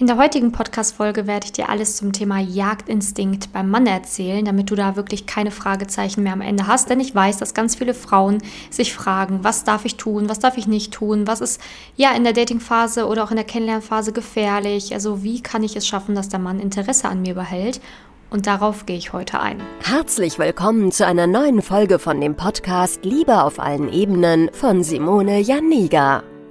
In der heutigen Podcast-Folge werde ich dir alles zum Thema Jagdinstinkt beim Mann erzählen, damit du da wirklich keine Fragezeichen mehr am Ende hast. Denn ich weiß, dass ganz viele Frauen sich fragen, was darf ich tun, was darf ich nicht tun, was ist ja in der Datingphase oder auch in der Kennenlernphase gefährlich. Also wie kann ich es schaffen, dass der Mann Interesse an mir behält? Und darauf gehe ich heute ein. Herzlich willkommen zu einer neuen Folge von dem Podcast Liebe auf allen Ebenen von Simone Janiga.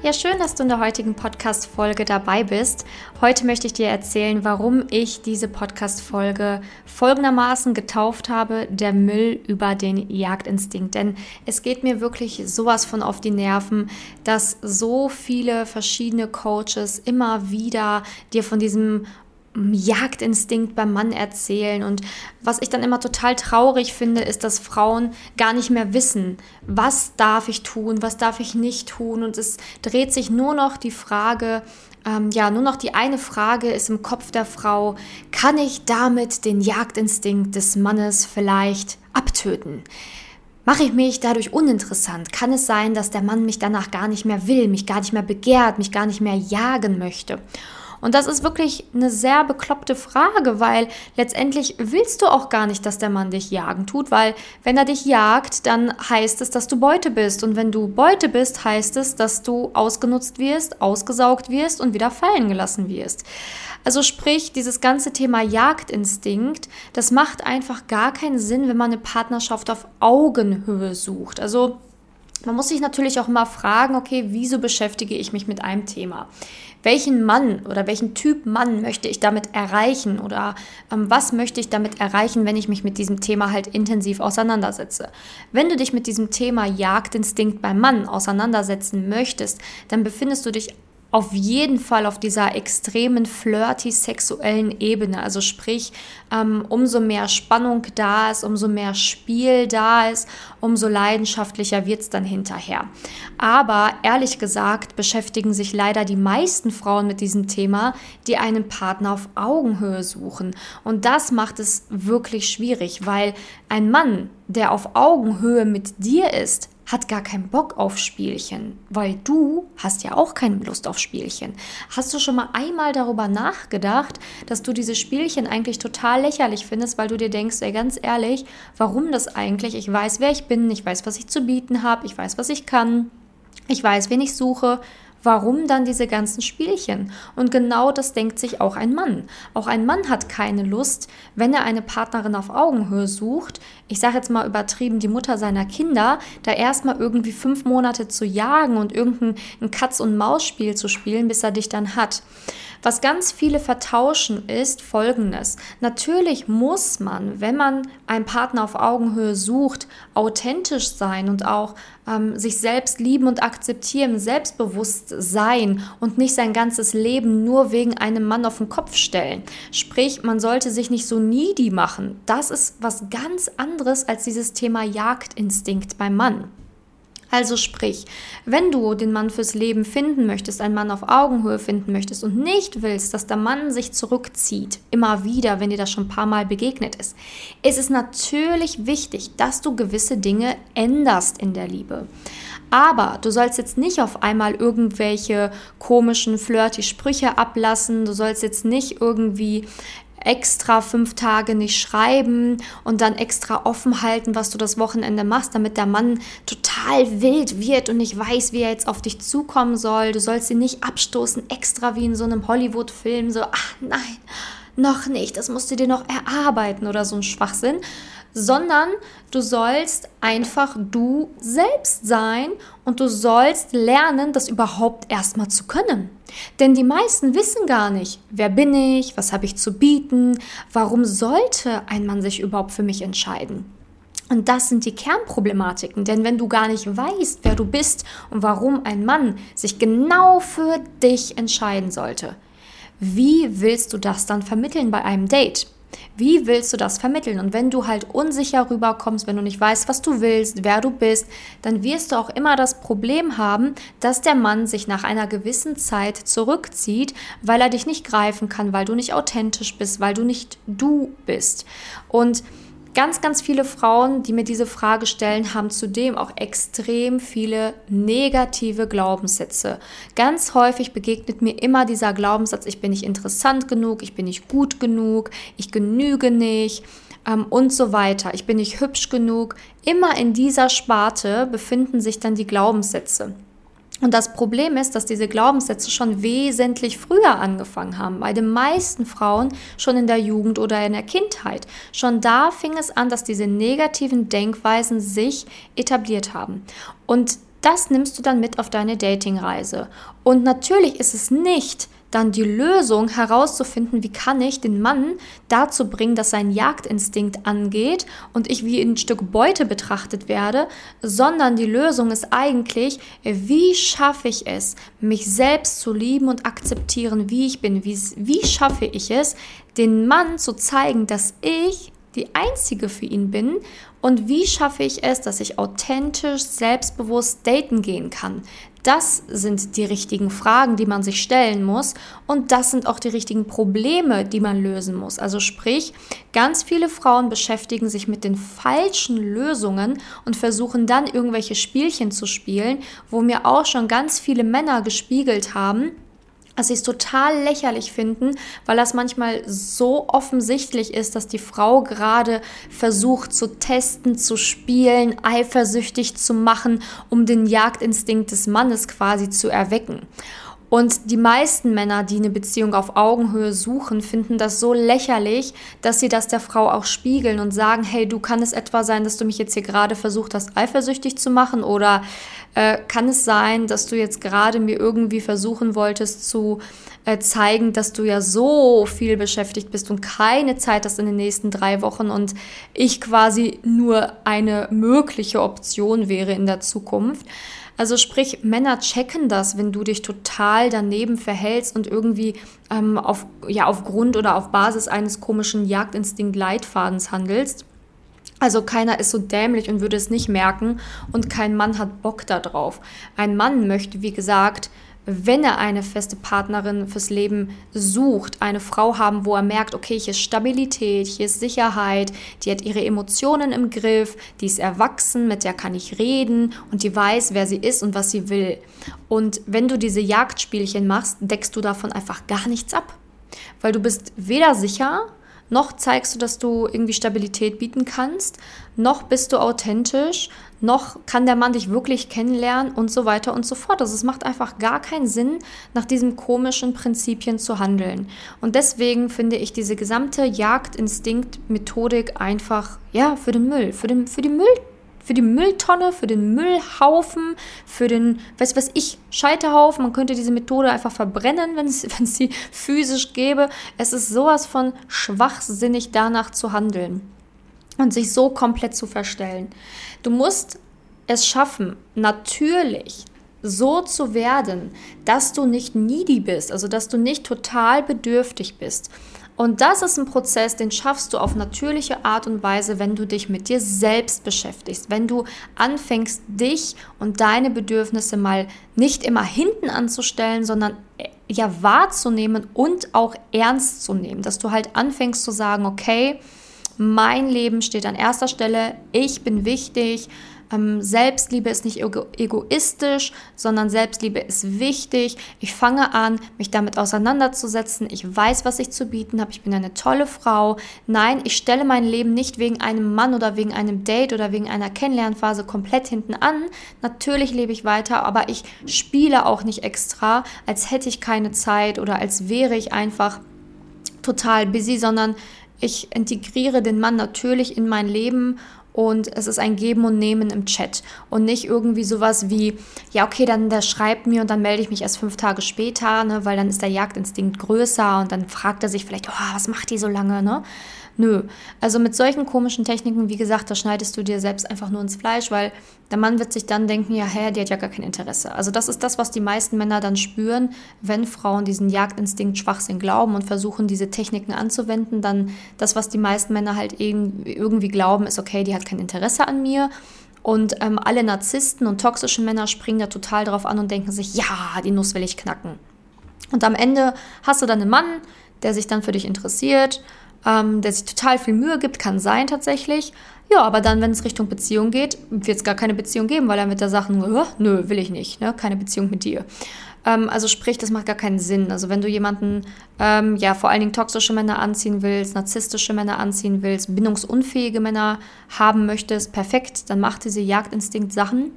Ja, schön, dass du in der heutigen Podcast-Folge dabei bist. Heute möchte ich dir erzählen, warum ich diese Podcast-Folge folgendermaßen getauft habe: Der Müll über den Jagdinstinkt. Denn es geht mir wirklich sowas von auf die Nerven, dass so viele verschiedene Coaches immer wieder dir von diesem Jagdinstinkt beim Mann erzählen. Und was ich dann immer total traurig finde, ist, dass Frauen gar nicht mehr wissen, was darf ich tun, was darf ich nicht tun. Und es dreht sich nur noch die Frage, ähm, ja, nur noch die eine Frage ist im Kopf der Frau, kann ich damit den Jagdinstinkt des Mannes vielleicht abtöten? Mache ich mich dadurch uninteressant? Kann es sein, dass der Mann mich danach gar nicht mehr will, mich gar nicht mehr begehrt, mich gar nicht mehr jagen möchte? Und das ist wirklich eine sehr bekloppte Frage, weil letztendlich willst du auch gar nicht, dass der Mann dich jagen tut, weil wenn er dich jagt, dann heißt es, dass du Beute bist. Und wenn du Beute bist, heißt es, dass du ausgenutzt wirst, ausgesaugt wirst und wieder fallen gelassen wirst. Also sprich, dieses ganze Thema Jagdinstinkt, das macht einfach gar keinen Sinn, wenn man eine Partnerschaft auf Augenhöhe sucht. Also man muss sich natürlich auch mal fragen, okay, wieso beschäftige ich mich mit einem Thema? Welchen Mann oder welchen Typ Mann möchte ich damit erreichen oder ähm, was möchte ich damit erreichen, wenn ich mich mit diesem Thema halt intensiv auseinandersetze. Wenn du dich mit diesem Thema Jagdinstinkt beim Mann auseinandersetzen möchtest, dann befindest du dich auf jeden Fall auf dieser extremen flirty sexuellen Ebene. Also sprich, ähm, umso mehr Spannung da ist, umso mehr Spiel da ist, umso leidenschaftlicher wird es dann hinterher. Aber ehrlich gesagt beschäftigen sich leider die meisten Frauen mit diesem Thema, die einen Partner auf Augenhöhe suchen. Und das macht es wirklich schwierig, weil ein Mann, der auf Augenhöhe mit dir ist, hat gar keinen Bock auf Spielchen, weil du hast ja auch keine Lust auf Spielchen. Hast du schon mal einmal darüber nachgedacht, dass du diese Spielchen eigentlich total lächerlich findest, weil du dir denkst, ey, ganz ehrlich, warum das eigentlich? Ich weiß, wer ich bin, ich weiß, was ich zu bieten habe, ich weiß, was ich kann, ich weiß, wen ich suche Warum dann diese ganzen Spielchen? Und genau das denkt sich auch ein Mann. Auch ein Mann hat keine Lust, wenn er eine Partnerin auf Augenhöhe sucht, ich sage jetzt mal übertrieben, die Mutter seiner Kinder, da erstmal irgendwie fünf Monate zu jagen und irgendein Katz- und Maus-Spiel zu spielen, bis er dich dann hat. Was ganz viele vertauschen ist folgendes. Natürlich muss man, wenn man einen Partner auf Augenhöhe sucht, authentisch sein und auch ähm, sich selbst lieben und akzeptieren, selbstbewusst sein und nicht sein ganzes Leben nur wegen einem Mann auf den Kopf stellen. Sprich, man sollte sich nicht so needy machen. Das ist was ganz anderes als dieses Thema Jagdinstinkt beim Mann. Also sprich, wenn du den Mann fürs Leben finden möchtest, einen Mann auf Augenhöhe finden möchtest und nicht willst, dass der Mann sich zurückzieht, immer wieder, wenn dir das schon ein paar Mal begegnet ist, ist es natürlich wichtig, dass du gewisse Dinge änderst in der Liebe. Aber du sollst jetzt nicht auf einmal irgendwelche komischen, flirty Sprüche ablassen. Du sollst jetzt nicht irgendwie extra fünf Tage nicht schreiben und dann extra offen halten, was du das Wochenende machst, damit der Mann total wild wird und nicht weiß, wie er jetzt auf dich zukommen soll. Du sollst ihn nicht abstoßen, extra wie in so einem Hollywood-Film, so, ach nein, noch nicht, das musst du dir noch erarbeiten oder so ein Schwachsinn, sondern du sollst einfach du selbst sein und du sollst lernen, das überhaupt erstmal zu können. Denn die meisten wissen gar nicht, wer bin ich, was habe ich zu bieten, warum sollte ein Mann sich überhaupt für mich entscheiden. Und das sind die Kernproblematiken, denn wenn du gar nicht weißt, wer du bist und warum ein Mann sich genau für dich entscheiden sollte, wie willst du das dann vermitteln bei einem Date? Wie willst du das vermitteln? Und wenn du halt unsicher rüberkommst, wenn du nicht weißt, was du willst, wer du bist, dann wirst du auch immer das Problem haben, dass der Mann sich nach einer gewissen Zeit zurückzieht, weil er dich nicht greifen kann, weil du nicht authentisch bist, weil du nicht du bist. Und Ganz, ganz viele Frauen, die mir diese Frage stellen, haben zudem auch extrem viele negative Glaubenssätze. Ganz häufig begegnet mir immer dieser Glaubenssatz, ich bin nicht interessant genug, ich bin nicht gut genug, ich genüge nicht ähm, und so weiter. Ich bin nicht hübsch genug. Immer in dieser Sparte befinden sich dann die Glaubenssätze. Und das Problem ist, dass diese Glaubenssätze schon wesentlich früher angefangen haben, bei den meisten Frauen schon in der Jugend oder in der Kindheit. Schon da fing es an, dass diese negativen Denkweisen sich etabliert haben. Und das nimmst du dann mit auf deine Datingreise. Und natürlich ist es nicht dann die Lösung herauszufinden, wie kann ich den Mann dazu bringen, dass sein Jagdinstinkt angeht und ich wie ein Stück Beute betrachtet werde, sondern die Lösung ist eigentlich, wie schaffe ich es, mich selbst zu lieben und akzeptieren, wie ich bin, wie, wie schaffe ich es, den Mann zu zeigen, dass ich die einzige für ihn bin und wie schaffe ich es, dass ich authentisch, selbstbewusst daten gehen kann. Das sind die richtigen Fragen, die man sich stellen muss und das sind auch die richtigen Probleme, die man lösen muss. Also sprich, ganz viele Frauen beschäftigen sich mit den falschen Lösungen und versuchen dann irgendwelche Spielchen zu spielen, wo mir auch schon ganz viele Männer gespiegelt haben, dass sie es total lächerlich finden, weil das manchmal so offensichtlich ist, dass die Frau gerade versucht zu testen, zu spielen, eifersüchtig zu machen, um den Jagdinstinkt des Mannes quasi zu erwecken. Und die meisten Männer, die eine Beziehung auf Augenhöhe suchen, finden das so lächerlich, dass sie das der Frau auch spiegeln und sagen, hey, du kann es etwa sein, dass du mich jetzt hier gerade versucht hast, eifersüchtig zu machen oder äh, kann es sein, dass du jetzt gerade mir irgendwie versuchen wolltest zu äh, zeigen, dass du ja so viel beschäftigt bist und keine Zeit hast in den nächsten drei Wochen und ich quasi nur eine mögliche Option wäre in der Zukunft. Also sprich, Männer checken das, wenn du dich total daneben verhältst und irgendwie ähm, auf, ja, aufgrund oder auf Basis eines komischen Jagdinstinkt-Leitfadens handelst. Also keiner ist so dämlich und würde es nicht merken und kein Mann hat Bock darauf. Ein Mann möchte, wie gesagt, wenn er eine feste Partnerin fürs Leben sucht, eine Frau haben, wo er merkt, okay, hier ist Stabilität, hier ist Sicherheit, die hat ihre Emotionen im Griff, die ist erwachsen, mit der kann ich reden und die weiß, wer sie ist und was sie will. Und wenn du diese Jagdspielchen machst, deckst du davon einfach gar nichts ab. Weil du bist weder sicher, noch zeigst du, dass du irgendwie Stabilität bieten kannst, noch bist du authentisch, noch kann der Mann dich wirklich kennenlernen und so weiter und so fort. Also es macht einfach gar keinen Sinn, nach diesen komischen Prinzipien zu handeln. Und deswegen finde ich diese gesamte Jagdinstinkt-Methodik einfach, ja, für den Müll, für, den, für die Müll für die Mülltonne, für den Müllhaufen, für den, weiß was ich, Scheiterhaufen. Man könnte diese Methode einfach verbrennen, wenn es, sie physisch gäbe. Es ist sowas von schwachsinnig, danach zu handeln und sich so komplett zu verstellen. Du musst es schaffen, natürlich so zu werden, dass du nicht needy bist, also dass du nicht total bedürftig bist. Und das ist ein Prozess, den schaffst du auf natürliche Art und Weise, wenn du dich mit dir selbst beschäftigst, wenn du anfängst, dich und deine Bedürfnisse mal nicht immer hinten anzustellen, sondern äh, ja wahrzunehmen und auch ernst zu nehmen, dass du halt anfängst zu sagen, okay, mein Leben steht an erster Stelle, ich bin wichtig, ähm, Selbstliebe ist nicht ego egoistisch, sondern Selbstliebe ist wichtig. Ich fange an, mich damit auseinanderzusetzen. Ich weiß, was ich zu bieten habe. Ich bin eine tolle Frau. Nein, ich stelle mein Leben nicht wegen einem Mann oder wegen einem Date oder wegen einer Kennenlernphase komplett hinten an. Natürlich lebe ich weiter, aber ich spiele auch nicht extra, als hätte ich keine Zeit oder als wäre ich einfach total busy, sondern Ich integriere den Mann natürlich in mein Leben und es ist ein Geben und Nehmen im Chat und nicht irgendwie sowas wie, ja, okay, dann der schreibt mir und dann melde ich mich erst fünf Tage später, ne, weil dann ist der Jagdinstinkt größer und dann fragt er sich vielleicht, oh, was macht die so lange, ne? Nö. Also mit solchen komischen Techniken, wie gesagt, da schneidest du dir selbst einfach nur ins Fleisch, weil der Mann wird sich dann denken, ja, hä, die hat ja gar kein Interesse. Also das ist das, was die meisten Männer dann spüren, wenn Frauen diesen Jagdinstinkt Schwachsinn glauben und versuchen, diese Techniken anzuwenden, dann das, was die meisten Männer halt irgendwie glauben, ist, okay, die hat kein Interesse an mir. Und ähm, alle Narzissten und toxischen Männer springen da total drauf an und denken sich, ja, die Nuss will ich knacken. Und am Ende hast du dann einen Mann, der sich dann für dich interessiert ähm, der sich total viel Mühe gibt, kann sein tatsächlich. Ja, aber dann, wenn es Richtung Beziehung geht, wird es gar keine Beziehung geben, weil er mit der Sache, nö, will ich nicht, ne? keine Beziehung mit dir. Ähm, also sprich, das macht gar keinen Sinn. Also wenn du jemanden, ähm, ja, vor allen Dingen toxische Männer anziehen willst, narzisstische Männer anziehen willst, bindungsunfähige Männer haben möchtest, perfekt, dann mach diese Jagdinstinkt-Sachen.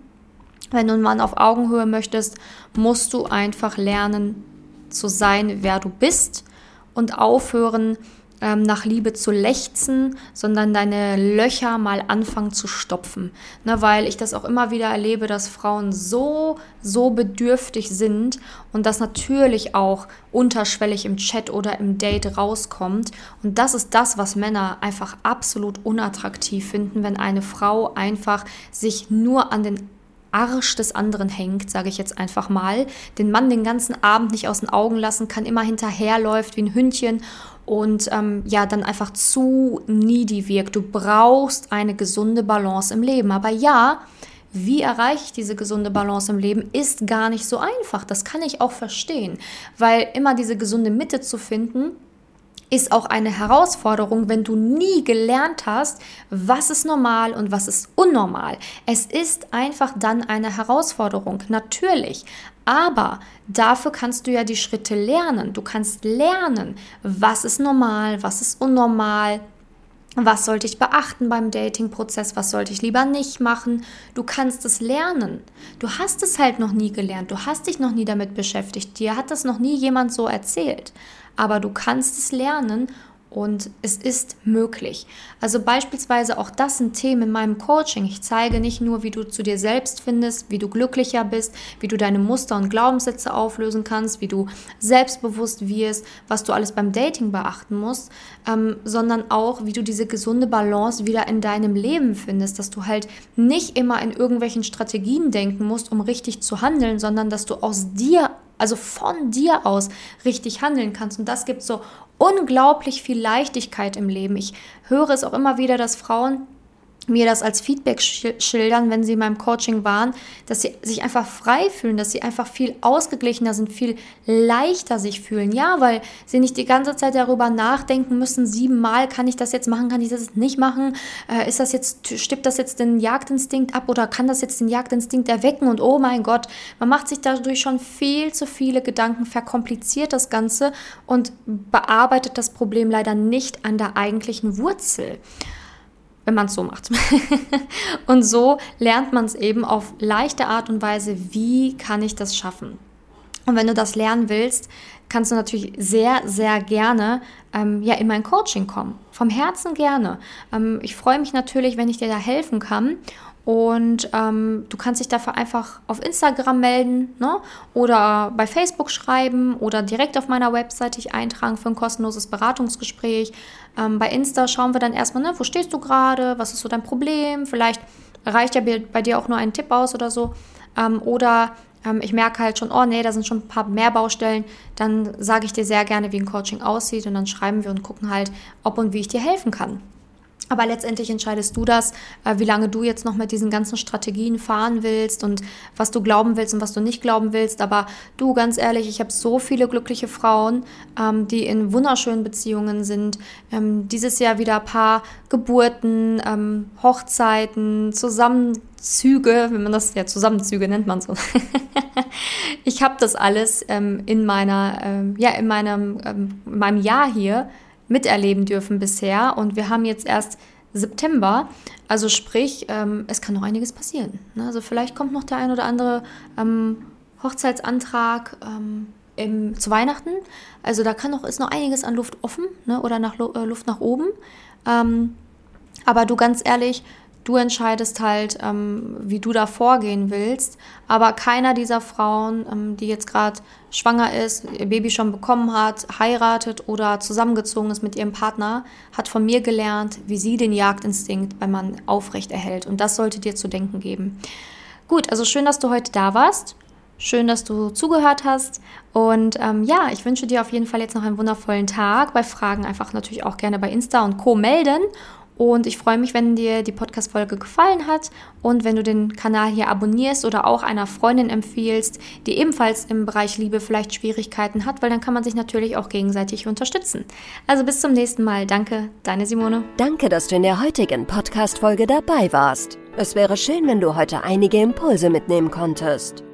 Wenn du einen Mann auf Augenhöhe möchtest, musst du einfach lernen zu sein, wer du bist und aufhören, ähm, nach Liebe zu lechzen, sondern deine Löcher mal anfangen zu stopfen. Ne, weil ich das auch immer wieder erlebe, dass Frauen so, so bedürftig sind und das natürlich auch unterschwellig im Chat oder im Date rauskommt. Und das ist das, was Männer einfach absolut unattraktiv finden, wenn eine Frau einfach sich nur an den Arsch des anderen hängt, sage ich jetzt einfach mal, den Mann den ganzen Abend nicht aus den Augen lassen kann, immer hinterherläuft wie ein Hündchen und ähm, ja, dann einfach zu needy wirkt. Du brauchst eine gesunde Balance im Leben. Aber ja, wie erreiche ich diese gesunde Balance im Leben, ist gar nicht so einfach. Das kann ich auch verstehen, weil immer diese gesunde Mitte zu finden, ist auch eine Herausforderung, wenn du nie gelernt hast, was ist normal und was ist unnormal. Es ist einfach dann eine Herausforderung, natürlich. Aber dafür kannst du ja die Schritte lernen. Du kannst lernen, was ist normal, was ist unnormal, was sollte ich beachten beim Dating-Prozess? Was sollte ich lieber nicht machen? Du kannst es lernen. Du hast es halt noch nie gelernt. Du hast dich noch nie damit beschäftigt. Dir hat das noch nie jemand so erzählt aber du kannst es lernen und es ist möglich. Also beispielsweise auch das sind Themen in meinem Coaching. Ich zeige nicht nur, wie du zu dir selbst findest, wie du glücklicher bist, wie du deine Muster und Glaubenssätze auflösen kannst, wie du selbstbewusst wirst, was du alles beim Dating beachten musst, ähm, sondern auch, wie du diese gesunde Balance wieder in deinem Leben findest, dass du halt nicht immer in irgendwelchen Strategien denken musst, um richtig zu handeln, sondern dass du aus dir also von dir aus richtig handeln kannst. Und das gibt so unglaublich viel Leichtigkeit im Leben. Ich höre es auch immer wieder, dass Frauen mir das als Feedback schildern, wenn sie in meinem Coaching waren, dass sie sich einfach frei fühlen, dass sie einfach viel ausgeglichener sind, viel leichter sich fühlen. Ja, weil sie nicht die ganze Zeit darüber nachdenken müssen, siebenmal kann ich das jetzt machen, kann ich das nicht machen, äh, ist das jetzt, stimmt das jetzt den Jagdinstinkt ab oder kann das jetzt den Jagdinstinkt erwecken? Und oh mein Gott, man macht sich dadurch schon viel zu viele Gedanken, verkompliziert das Ganze und bearbeitet das Problem leider nicht an der eigentlichen Wurzel wenn man es so macht. und so lernt man es eben auf leichte Art und Weise, wie kann ich das schaffen. Und wenn du das lernen willst, kannst du natürlich sehr, sehr gerne ähm, ja, in mein Coaching kommen. Vom Herzen gerne. Ähm, ich freue mich natürlich, wenn ich dir da helfen kann. Und ähm, du kannst dich dafür einfach auf Instagram melden ne? oder bei Facebook schreiben oder direkt auf meiner Website dich eintragen für ein kostenloses Beratungsgespräch. Ähm, bei Insta schauen wir dann erstmal, ne, wo stehst du gerade, was ist so dein Problem, vielleicht reicht ja bei dir auch nur ein Tipp aus oder so. Ähm, oder ähm, ich merke halt schon, oh nee, da sind schon ein paar mehr Baustellen, dann sage ich dir sehr gerne, wie ein Coaching aussieht und dann schreiben wir und gucken halt, ob und wie ich dir helfen kann. Aber letztendlich entscheidest du das, äh, wie lange du jetzt noch mit diesen ganzen Strategien fahren willst und was du glauben willst und was du nicht glauben willst. Aber du, ganz ehrlich, ich habe so viele glückliche Frauen, ähm, die in wunderschönen Beziehungen sind. Ähm, dieses Jahr wieder ein paar Geburten, ähm, Hochzeiten, Zusammenzüge, wenn man das ja Zusammenzüge nennt man so. ich habe das alles in meiner, ja, in meinem, in meinem Jahr hier miterleben dürfen bisher. Und wir haben jetzt erst September. Also sprich, ähm, es kann noch einiges passieren. Ne? Also vielleicht kommt noch der ein oder andere ähm, Hochzeitsantrag. Ähm, im, zu Weihnachten. Also da kann noch, ist noch einiges an Luft offen ne, oder nach, äh, Luft nach oben. Ähm, aber du ganz ehrlich, du entscheidest halt, ähm, wie du da vorgehen willst. Aber keiner dieser Frauen, ähm, die jetzt gerade schwanger ist, ihr Baby schon bekommen hat, heiratet oder zusammengezogen ist mit ihrem Partner, hat von mir gelernt, wie sie den Jagdinstinkt beim Mann aufrecht erhält. Und das sollte dir zu denken geben. Gut, also schön, dass du heute da warst. Schön, dass du zugehört hast. Und ähm, ja, ich wünsche dir auf jeden Fall jetzt noch einen wundervollen Tag. Bei Fragen einfach natürlich auch gerne bei Insta und Co. melden. Und ich freue mich, wenn dir die Podcast-Folge gefallen hat und wenn du den Kanal hier abonnierst oder auch einer Freundin empfiehlst, die ebenfalls im Bereich Liebe vielleicht Schwierigkeiten hat, weil dann kann man sich natürlich auch gegenseitig unterstützen. Also bis zum nächsten Mal. Danke, deine Simone. Danke, dass du in der heutigen Podcast-Folge dabei warst. Es wäre schön, wenn du heute einige Impulse mitnehmen konntest.